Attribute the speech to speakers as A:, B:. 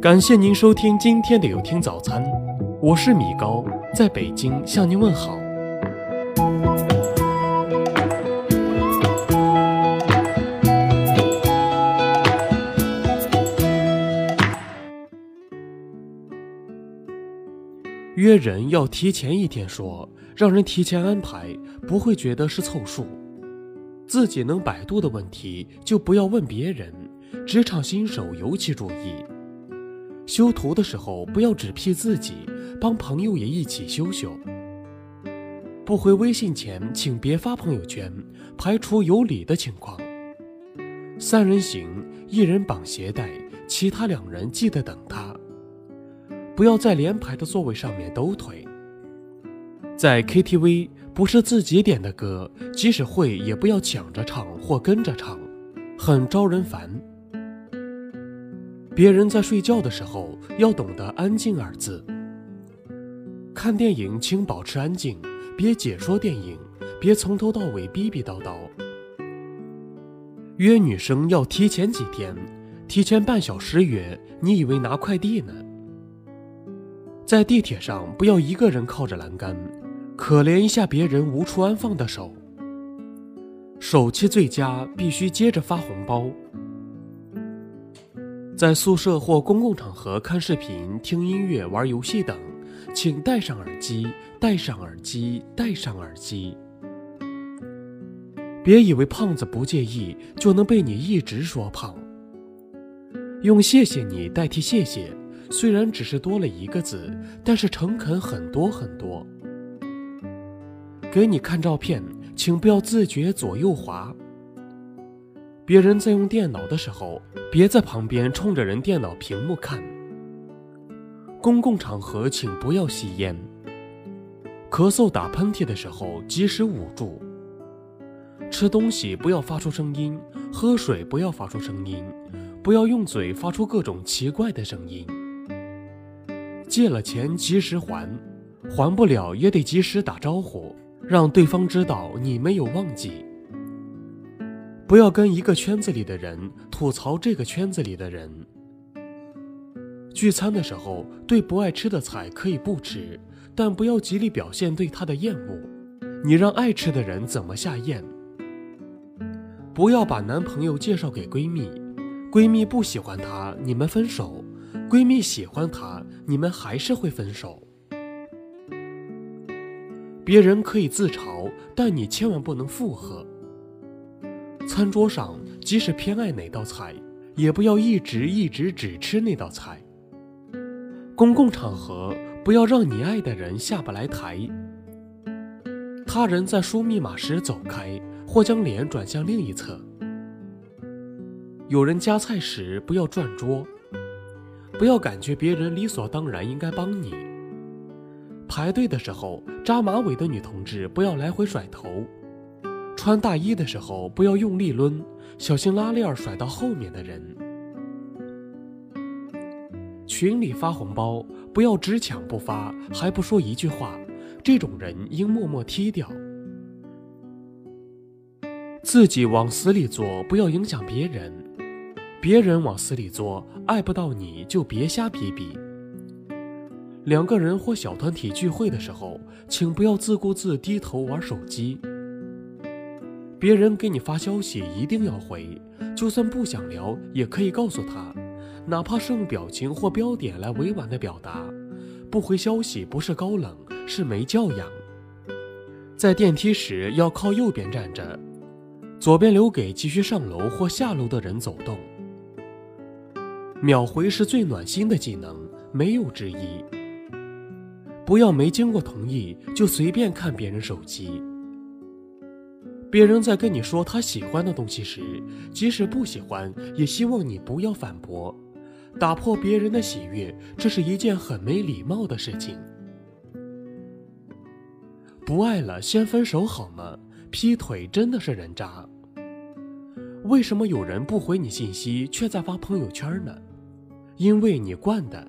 A: 感谢您收听今天的有听早餐，我是米高，在北京向您问好。约人要提前一天说，让人提前安排，不会觉得是凑数。自己能百度的问题就不要问别人，职场新手尤其注意。修图的时候不要只 P 自己，帮朋友也一起修修。不回微信前，请别发朋友圈，排除有理的情况。三人行，一人绑鞋带，其他两人记得等他。不要在连排的座位上面抖腿。在 KTV，不是自己点的歌，即使会也不要抢着唱或跟着唱，很招人烦。别人在睡觉的时候，要懂得“安静”二字。看电影请保持安静，别解说电影，别从头到尾逼逼叨叨。约女生要提前几天，提前半小时约，你以为拿快递呢？在地铁上不要一个人靠着栏杆，可怜一下别人无处安放的手。手气最佳必须接着发红包。在宿舍或公共场合看视频、听音乐、玩游戏等，请戴上耳机，戴上耳机，戴上耳机。别以为胖子不介意就能被你一直说胖。用谢谢你代替谢谢。虽然只是多了一个字，但是诚恳很多很多。给你看照片，请不要自觉左右滑。别人在用电脑的时候，别在旁边冲着人电脑屏幕看。公共场合请不要吸烟。咳嗽、打喷嚏的时候及时捂住。吃东西不要发出声音，喝水不要发出声音，不要用嘴发出各种奇怪的声音。借了钱及时还，还不了也得及时打招呼，让对方知道你没有忘记。不要跟一个圈子里的人吐槽这个圈子里的人。聚餐的时候，对不爱吃的菜可以不吃，但不要极力表现对他的厌恶。你让爱吃的人怎么下咽？不要把男朋友介绍给闺蜜，闺蜜不喜欢他，你们分手。闺蜜喜欢他，你们还是会分手。别人可以自嘲，但你千万不能附和。餐桌上，即使偏爱哪道菜，也不要一直一直只吃那道菜。公共场合，不要让你爱的人下不来台。他人在输密码时走开，或将脸转向另一侧。有人夹菜时，不要转桌。不要感觉别人理所当然应该帮你。排队的时候，扎马尾的女同志不要来回甩头；穿大衣的时候不要用力抡，小心拉链甩到后面的人。群里发红包不要只抢不发，还不说一句话，这种人应默默踢掉。自己往死里做，不要影响别人。别人往死里做，爱不到你就别瞎逼逼。两个人或小团体聚会的时候，请不要自顾自低头玩手机。别人给你发消息一定要回，就算不想聊也可以告诉他，哪怕是用表情或标点来委婉的表达。不回消息不是高冷，是没教养。在电梯时要靠右边站着，左边留给急需上楼或下楼的人走动。秒回是最暖心的技能，没有之一。不要没经过同意就随便看别人手机。别人在跟你说他喜欢的东西时，即使不喜欢，也希望你不要反驳。打破别人的喜悦，这是一件很没礼貌的事情。不爱了，先分手好吗？劈腿真的是人渣。为什么有人不回你信息，却在发朋友圈呢？因为你惯的。